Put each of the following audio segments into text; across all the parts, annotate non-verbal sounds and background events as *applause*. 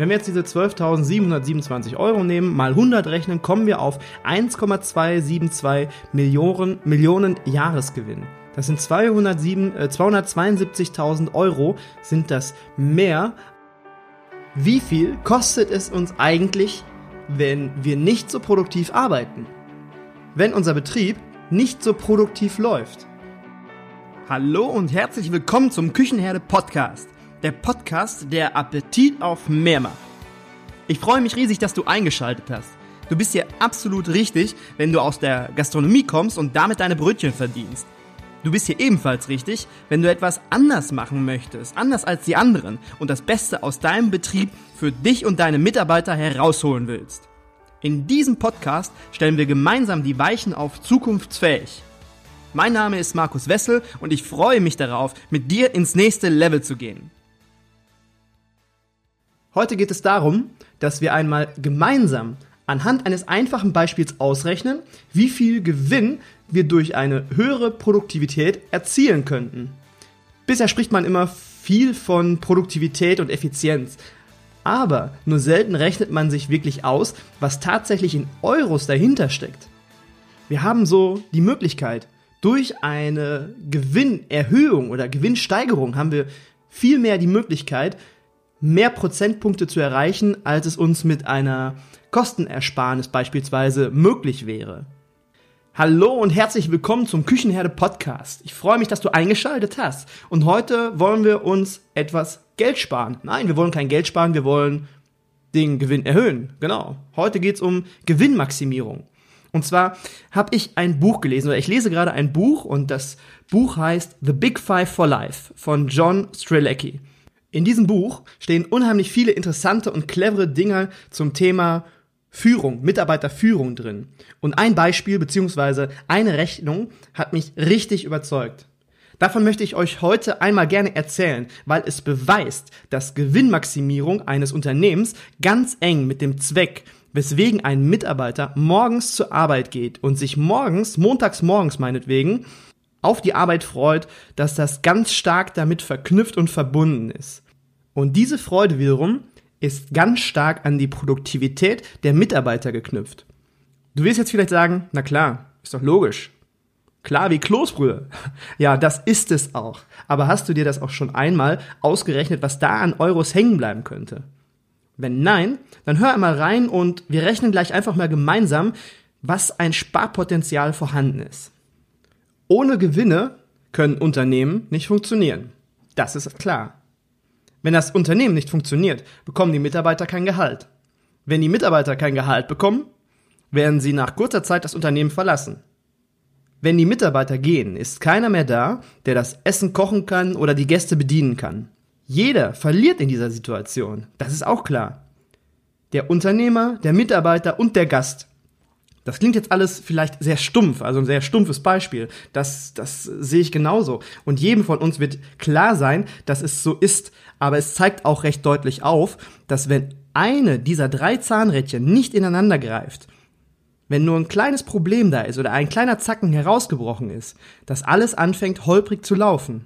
Wenn wir jetzt diese 12.727 Euro nehmen, mal 100 rechnen, kommen wir auf 1,272 Millionen, Millionen Jahresgewinn. Das sind 207, äh, 272.000 Euro, sind das mehr. Wie viel kostet es uns eigentlich, wenn wir nicht so produktiv arbeiten? Wenn unser Betrieb nicht so produktiv läuft? Hallo und herzlich willkommen zum Küchenherde Podcast der Podcast, der Appetit auf mehr macht. Ich freue mich riesig, dass du eingeschaltet hast. Du bist hier absolut richtig, wenn du aus der Gastronomie kommst und damit deine Brötchen verdienst. Du bist hier ebenfalls richtig, wenn du etwas anders machen möchtest, anders als die anderen und das Beste aus deinem Betrieb für dich und deine Mitarbeiter herausholen willst. In diesem Podcast stellen wir gemeinsam die Weichen auf zukunftsfähig. Mein Name ist Markus Wessel und ich freue mich darauf, mit dir ins nächste Level zu gehen. Heute geht es darum, dass wir einmal gemeinsam anhand eines einfachen Beispiels ausrechnen, wie viel Gewinn wir durch eine höhere Produktivität erzielen könnten. Bisher spricht man immer viel von Produktivität und Effizienz, aber nur selten rechnet man sich wirklich aus, was tatsächlich in Euros dahinter steckt. Wir haben so die Möglichkeit, durch eine Gewinnerhöhung oder Gewinnsteigerung haben wir viel mehr die Möglichkeit, mehr Prozentpunkte zu erreichen, als es uns mit einer Kostenersparnis beispielsweise möglich wäre. Hallo und herzlich willkommen zum Küchenherde Podcast. Ich freue mich, dass du eingeschaltet hast. Und heute wollen wir uns etwas Geld sparen. Nein, wir wollen kein Geld sparen, wir wollen den Gewinn erhöhen. Genau. Heute geht es um Gewinnmaximierung. Und zwar habe ich ein Buch gelesen, oder ich lese gerade ein Buch und das Buch heißt The Big Five for Life von John Strelecki. In diesem Buch stehen unheimlich viele interessante und clevere Dinge zum Thema Führung, Mitarbeiterführung drin. Und ein Beispiel beziehungsweise eine Rechnung hat mich richtig überzeugt. Davon möchte ich euch heute einmal gerne erzählen, weil es beweist, dass Gewinnmaximierung eines Unternehmens ganz eng mit dem Zweck, weswegen ein Mitarbeiter morgens zur Arbeit geht und sich morgens, montags morgens meinetwegen, auf die Arbeit freut, dass das ganz stark damit verknüpft und verbunden ist. Und diese Freude wiederum ist ganz stark an die Produktivität der Mitarbeiter geknüpft. Du wirst jetzt vielleicht sagen, na klar, ist doch logisch. Klar wie Kloßbrühe. *laughs* Ja, das ist es auch. Aber hast du dir das auch schon einmal ausgerechnet, was da an Euros hängen bleiben könnte? Wenn nein, dann hör einmal rein und wir rechnen gleich einfach mal gemeinsam, was ein Sparpotenzial vorhanden ist. Ohne Gewinne können Unternehmen nicht funktionieren. Das ist klar. Wenn das Unternehmen nicht funktioniert, bekommen die Mitarbeiter kein Gehalt. Wenn die Mitarbeiter kein Gehalt bekommen, werden sie nach kurzer Zeit das Unternehmen verlassen. Wenn die Mitarbeiter gehen, ist keiner mehr da, der das Essen kochen kann oder die Gäste bedienen kann. Jeder verliert in dieser Situation, das ist auch klar. Der Unternehmer, der Mitarbeiter und der Gast. Das klingt jetzt alles vielleicht sehr stumpf, also ein sehr stumpfes Beispiel. Das, das sehe ich genauso. Und jedem von uns wird klar sein, dass es so ist. Aber es zeigt auch recht deutlich auf, dass wenn eine dieser drei Zahnrädchen nicht ineinander greift, wenn nur ein kleines Problem da ist oder ein kleiner Zacken herausgebrochen ist, dass alles anfängt holprig zu laufen.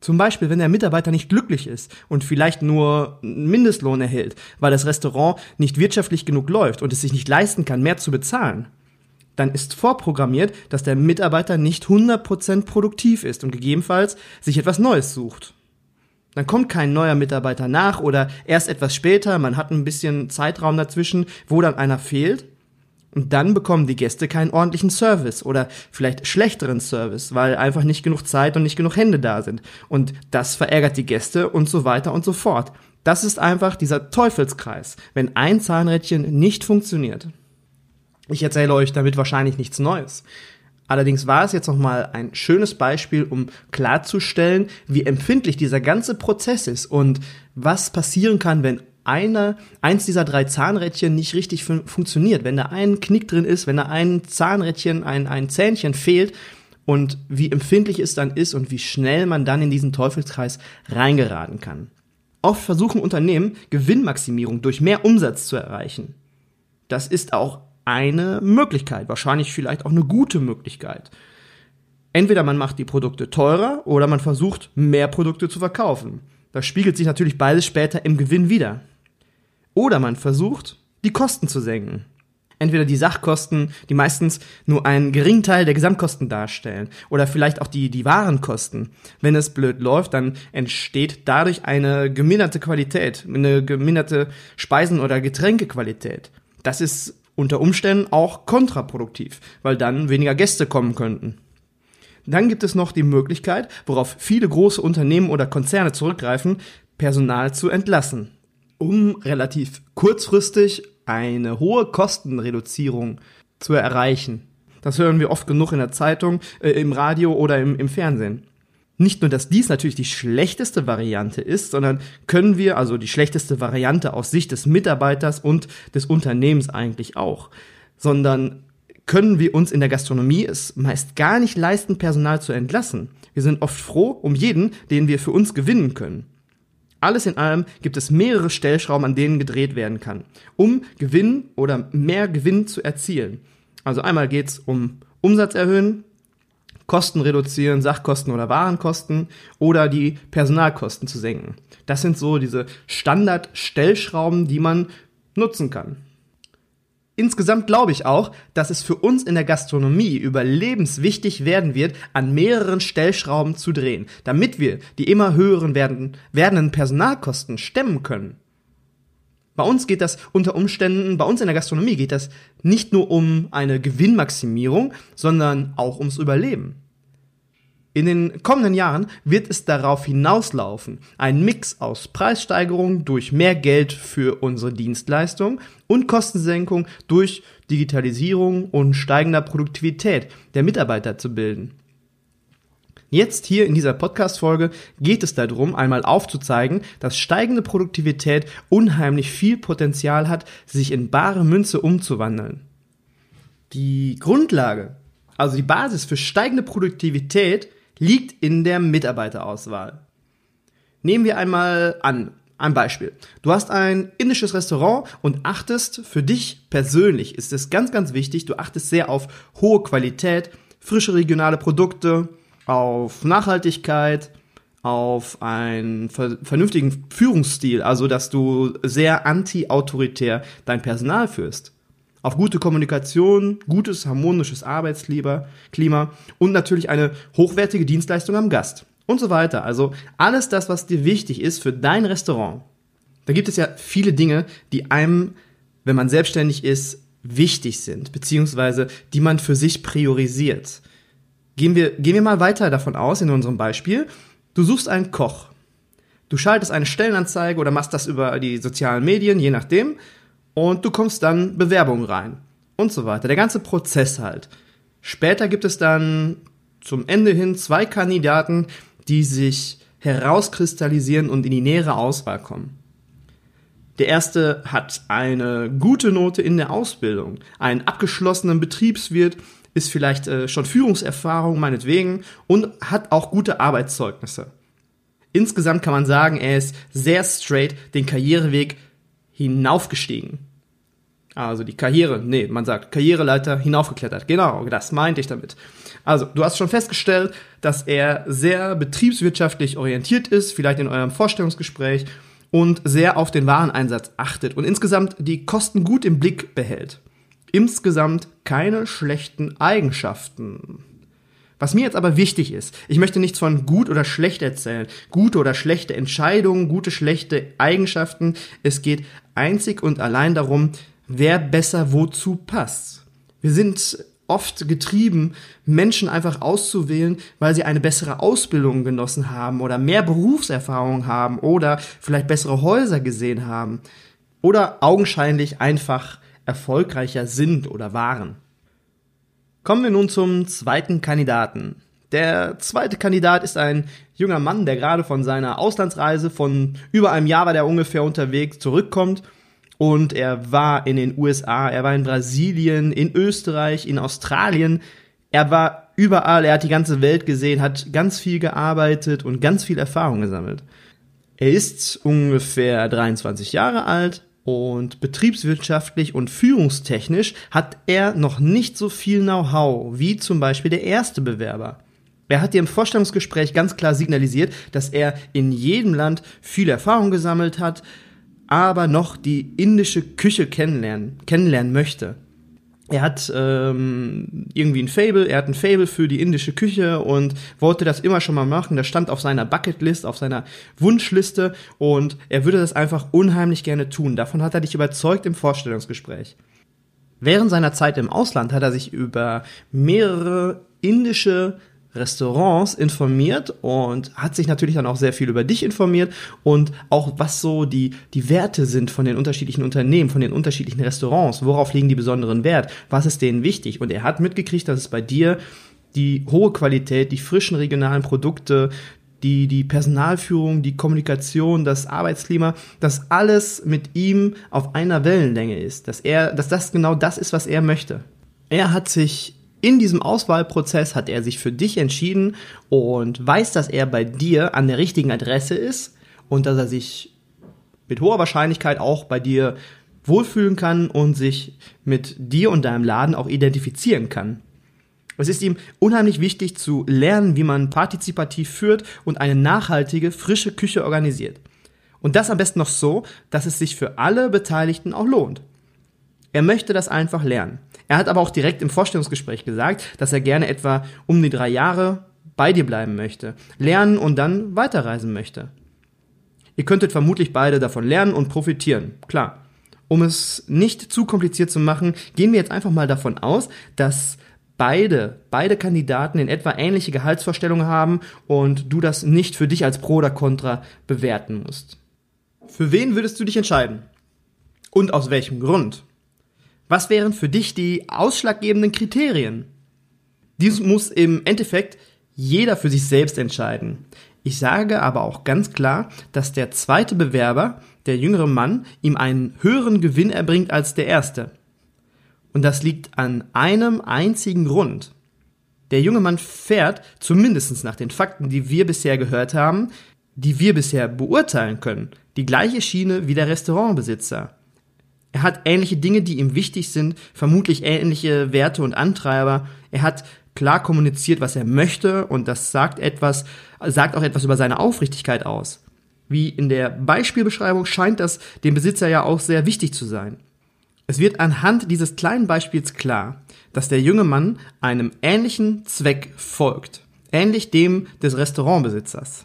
Zum Beispiel, wenn der Mitarbeiter nicht glücklich ist und vielleicht nur einen Mindestlohn erhält, weil das Restaurant nicht wirtschaftlich genug läuft und es sich nicht leisten kann, mehr zu bezahlen, dann ist vorprogrammiert, dass der Mitarbeiter nicht 100% produktiv ist und gegebenenfalls sich etwas Neues sucht. Dann kommt kein neuer Mitarbeiter nach oder erst etwas später, man hat ein bisschen Zeitraum dazwischen, wo dann einer fehlt und dann bekommen die Gäste keinen ordentlichen Service oder vielleicht schlechteren Service, weil einfach nicht genug Zeit und nicht genug Hände da sind. Und das verärgert die Gäste und so weiter und so fort. Das ist einfach dieser Teufelskreis, wenn ein Zahnrädchen nicht funktioniert. Ich erzähle euch damit wahrscheinlich nichts Neues. Allerdings war es jetzt nochmal ein schönes Beispiel, um klarzustellen, wie empfindlich dieser ganze Prozess ist und was passieren kann, wenn einer, eins dieser drei Zahnrädchen nicht richtig fun funktioniert, wenn da ein Knick drin ist, wenn da ein Zahnrädchen, ein, ein Zähnchen fehlt und wie empfindlich es dann ist und wie schnell man dann in diesen Teufelskreis reingeraten kann. Oft versuchen Unternehmen, Gewinnmaximierung durch mehr Umsatz zu erreichen. Das ist auch eine Möglichkeit, wahrscheinlich vielleicht auch eine gute Möglichkeit. Entweder man macht die Produkte teurer oder man versucht, mehr Produkte zu verkaufen. Das spiegelt sich natürlich beides später im Gewinn wieder. Oder man versucht, die Kosten zu senken. Entweder die Sachkosten, die meistens nur einen geringen Teil der Gesamtkosten darstellen, oder vielleicht auch die, die Warenkosten. Wenn es blöd läuft, dann entsteht dadurch eine geminderte Qualität, eine geminderte Speisen- oder Getränkequalität. Das ist unter Umständen auch kontraproduktiv, weil dann weniger Gäste kommen könnten. Dann gibt es noch die Möglichkeit, worauf viele große Unternehmen oder Konzerne zurückgreifen, Personal zu entlassen, um relativ kurzfristig eine hohe Kostenreduzierung zu erreichen. Das hören wir oft genug in der Zeitung, äh, im Radio oder im, im Fernsehen. Nicht nur, dass dies natürlich die schlechteste Variante ist, sondern können wir, also die schlechteste Variante aus Sicht des Mitarbeiters und des Unternehmens eigentlich auch, sondern können wir uns in der Gastronomie es meist gar nicht leisten, Personal zu entlassen. Wir sind oft froh um jeden, den wir für uns gewinnen können. Alles in allem gibt es mehrere Stellschrauben, an denen gedreht werden kann, um Gewinn oder mehr Gewinn zu erzielen. Also einmal geht es um Umsatz erhöhen, Kosten reduzieren, Sachkosten oder Warenkosten oder die Personalkosten zu senken. Das sind so diese Standard-Stellschrauben, die man nutzen kann. Insgesamt glaube ich auch, dass es für uns in der Gastronomie überlebenswichtig werden wird, an mehreren Stellschrauben zu drehen, damit wir die immer höheren werden, werdenden Personalkosten stemmen können. Bei uns geht das unter Umständen, bei uns in der Gastronomie geht das nicht nur um eine Gewinnmaximierung, sondern auch ums Überleben. In den kommenden Jahren wird es darauf hinauslaufen, ein Mix aus Preissteigerung durch mehr Geld für unsere Dienstleistung und Kostensenkung durch Digitalisierung und steigender Produktivität der Mitarbeiter zu bilden. Jetzt hier in dieser Podcast-Folge geht es darum, einmal aufzuzeigen, dass steigende Produktivität unheimlich viel Potenzial hat, sich in bare Münze umzuwandeln. Die Grundlage, also die Basis für steigende Produktivität, liegt in der Mitarbeiterauswahl. Nehmen wir einmal an, ein Beispiel. Du hast ein indisches Restaurant und achtest für dich persönlich, ist es ganz, ganz wichtig, du achtest sehr auf hohe Qualität, frische regionale Produkte, auf Nachhaltigkeit, auf einen vernünftigen Führungsstil, also dass du sehr anti-autoritär dein Personal führst auf gute Kommunikation, gutes, harmonisches Arbeitsklima und natürlich eine hochwertige Dienstleistung am Gast und so weiter. Also alles das, was dir wichtig ist für dein Restaurant. Da gibt es ja viele Dinge, die einem, wenn man selbstständig ist, wichtig sind, beziehungsweise die man für sich priorisiert. Gehen wir, gehen wir mal weiter davon aus in unserem Beispiel. Du suchst einen Koch. Du schaltest eine Stellenanzeige oder machst das über die sozialen Medien, je nachdem, und du kommst dann Bewerbungen rein und so weiter. Der ganze Prozess halt. Später gibt es dann zum Ende hin zwei Kandidaten, die sich herauskristallisieren und in die nähere Auswahl kommen. Der erste hat eine gute Note in der Ausbildung, einen abgeschlossenen Betriebswirt, ist vielleicht äh, schon Führungserfahrung meinetwegen und hat auch gute Arbeitszeugnisse. Insgesamt kann man sagen, er ist sehr straight den Karriereweg hinaufgestiegen. Also die Karriere, nee, man sagt Karriereleiter hinaufgeklettert. Genau, das meinte ich damit. Also, du hast schon festgestellt, dass er sehr betriebswirtschaftlich orientiert ist, vielleicht in eurem Vorstellungsgespräch und sehr auf den Wareneinsatz achtet und insgesamt die Kosten gut im Blick behält. Insgesamt keine schlechten Eigenschaften. Was mir jetzt aber wichtig ist, ich möchte nichts von gut oder schlecht erzählen, gute oder schlechte Entscheidungen, gute, schlechte Eigenschaften. Es geht einzig und allein darum, wer besser wozu passt. Wir sind oft getrieben, Menschen einfach auszuwählen, weil sie eine bessere Ausbildung genossen haben oder mehr Berufserfahrung haben oder vielleicht bessere Häuser gesehen haben oder augenscheinlich einfach erfolgreicher sind oder waren. Kommen wir nun zum zweiten Kandidaten. Der zweite Kandidat ist ein junger Mann, der gerade von seiner Auslandsreise von über einem Jahr war der ungefähr unterwegs zurückkommt und er war in den USA, er war in Brasilien, in Österreich, in Australien. Er war überall, er hat die ganze Welt gesehen, hat ganz viel gearbeitet und ganz viel Erfahrung gesammelt. Er ist ungefähr 23 Jahre alt und betriebswirtschaftlich und führungstechnisch hat er noch nicht so viel Know-how wie zum Beispiel der erste Bewerber. Er hat dir im Vorstellungsgespräch ganz klar signalisiert, dass er in jedem Land viel Erfahrung gesammelt hat, aber noch die indische Küche kennenlernen, kennenlernen möchte. Er hat ähm, irgendwie ein Fable, er hat ein Fable für die indische Küche und wollte das immer schon mal machen. Das stand auf seiner Bucketlist, auf seiner Wunschliste und er würde das einfach unheimlich gerne tun. Davon hat er dich überzeugt im Vorstellungsgespräch. Während seiner Zeit im Ausland hat er sich über mehrere indische Restaurants informiert und hat sich natürlich dann auch sehr viel über dich informiert und auch was so die, die Werte sind von den unterschiedlichen Unternehmen, von den unterschiedlichen Restaurants, worauf liegen die besonderen Wert, was ist denen wichtig? Und er hat mitgekriegt, dass es bei dir die hohe Qualität, die frischen regionalen Produkte, die, die Personalführung, die Kommunikation, das Arbeitsklima, dass alles mit ihm auf einer Wellenlänge ist, dass er, dass das genau das ist, was er möchte. Er hat sich in diesem Auswahlprozess hat er sich für dich entschieden und weiß, dass er bei dir an der richtigen Adresse ist und dass er sich mit hoher Wahrscheinlichkeit auch bei dir wohlfühlen kann und sich mit dir und deinem Laden auch identifizieren kann. Es ist ihm unheimlich wichtig zu lernen, wie man partizipativ führt und eine nachhaltige, frische Küche organisiert. Und das am besten noch so, dass es sich für alle Beteiligten auch lohnt. Er möchte das einfach lernen. Er hat aber auch direkt im Vorstellungsgespräch gesagt, dass er gerne etwa um die drei Jahre bei dir bleiben möchte, lernen und dann weiterreisen möchte. Ihr könntet vermutlich beide davon lernen und profitieren, klar. Um es nicht zu kompliziert zu machen, gehen wir jetzt einfach mal davon aus, dass beide, beide Kandidaten in etwa ähnliche Gehaltsvorstellungen haben und du das nicht für dich als Pro oder Contra bewerten musst. Für wen würdest du dich entscheiden? Und aus welchem Grund? Was wären für dich die ausschlaggebenden Kriterien? Dies muss im Endeffekt jeder für sich selbst entscheiden. Ich sage aber auch ganz klar, dass der zweite Bewerber, der jüngere Mann, ihm einen höheren Gewinn erbringt als der erste. Und das liegt an einem einzigen Grund. Der junge Mann fährt, zumindest nach den Fakten, die wir bisher gehört haben, die wir bisher beurteilen können, die gleiche Schiene wie der Restaurantbesitzer. Er hat ähnliche Dinge, die ihm wichtig sind, vermutlich ähnliche Werte und Antreiber. Er hat klar kommuniziert, was er möchte und das sagt etwas, sagt auch etwas über seine Aufrichtigkeit aus. Wie in der Beispielbeschreibung scheint das dem Besitzer ja auch sehr wichtig zu sein. Es wird anhand dieses kleinen Beispiels klar, dass der junge Mann einem ähnlichen Zweck folgt, ähnlich dem des Restaurantbesitzers.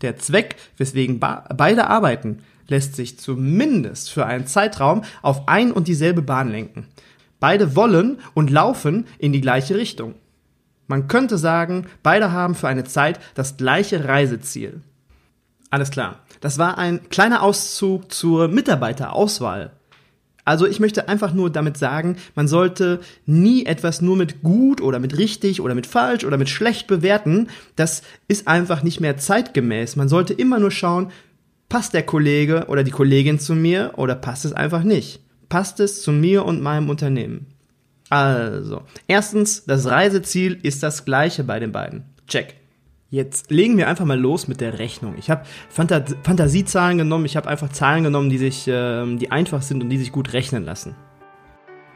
Der Zweck, weswegen beide arbeiten, lässt sich zumindest für einen Zeitraum auf ein und dieselbe Bahn lenken. Beide wollen und laufen in die gleiche Richtung. Man könnte sagen, beide haben für eine Zeit das gleiche Reiseziel. Alles klar. Das war ein kleiner Auszug zur Mitarbeiterauswahl. Also ich möchte einfach nur damit sagen, man sollte nie etwas nur mit gut oder mit richtig oder mit falsch oder mit schlecht bewerten. Das ist einfach nicht mehr zeitgemäß. Man sollte immer nur schauen, passt der Kollege oder die Kollegin zu mir oder passt es einfach nicht? Passt es zu mir und meinem Unternehmen? Also, erstens, das Reiseziel ist das gleiche bei den beiden. Check. Jetzt legen wir einfach mal los mit der Rechnung. Ich habe Fantasiezahlen genommen, ich habe einfach Zahlen genommen, die sich, äh, die einfach sind und die sich gut rechnen lassen.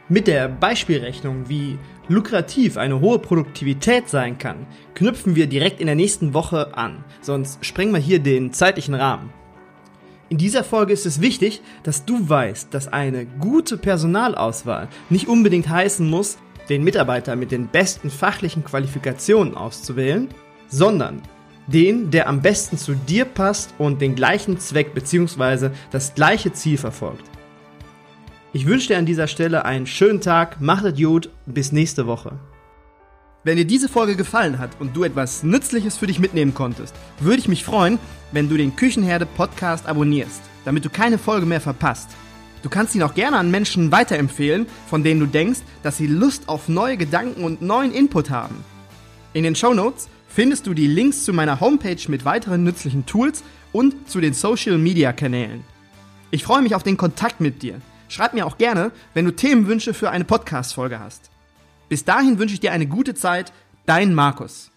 Mit der Beispielrechnung, wie lukrativ eine hohe Produktivität sein kann, knüpfen wir direkt in der nächsten Woche an. Sonst sprengen wir hier den zeitlichen Rahmen. In dieser Folge ist es wichtig, dass du weißt, dass eine gute Personalauswahl nicht unbedingt heißen muss, den Mitarbeiter mit den besten fachlichen Qualifikationen auszuwählen, sondern den, der am besten zu dir passt und den gleichen Zweck bzw. das gleiche Ziel verfolgt. Ich wünsche dir an dieser Stelle einen schönen Tag, mach es gut, bis nächste Woche. Wenn dir diese Folge gefallen hat und du etwas Nützliches für dich mitnehmen konntest, würde ich mich freuen, wenn du den Küchenherde Podcast abonnierst, damit du keine Folge mehr verpasst. Du kannst ihn auch gerne an Menschen weiterempfehlen, von denen du denkst, dass sie Lust auf neue Gedanken und neuen Input haben. In den Show Notes findest du die Links zu meiner Homepage mit weiteren nützlichen Tools und zu den Social Media Kanälen. Ich freue mich auf den Kontakt mit dir. Schreib mir auch gerne, wenn du Themenwünsche für eine Podcast-Folge hast. Bis dahin wünsche ich dir eine gute Zeit, dein Markus.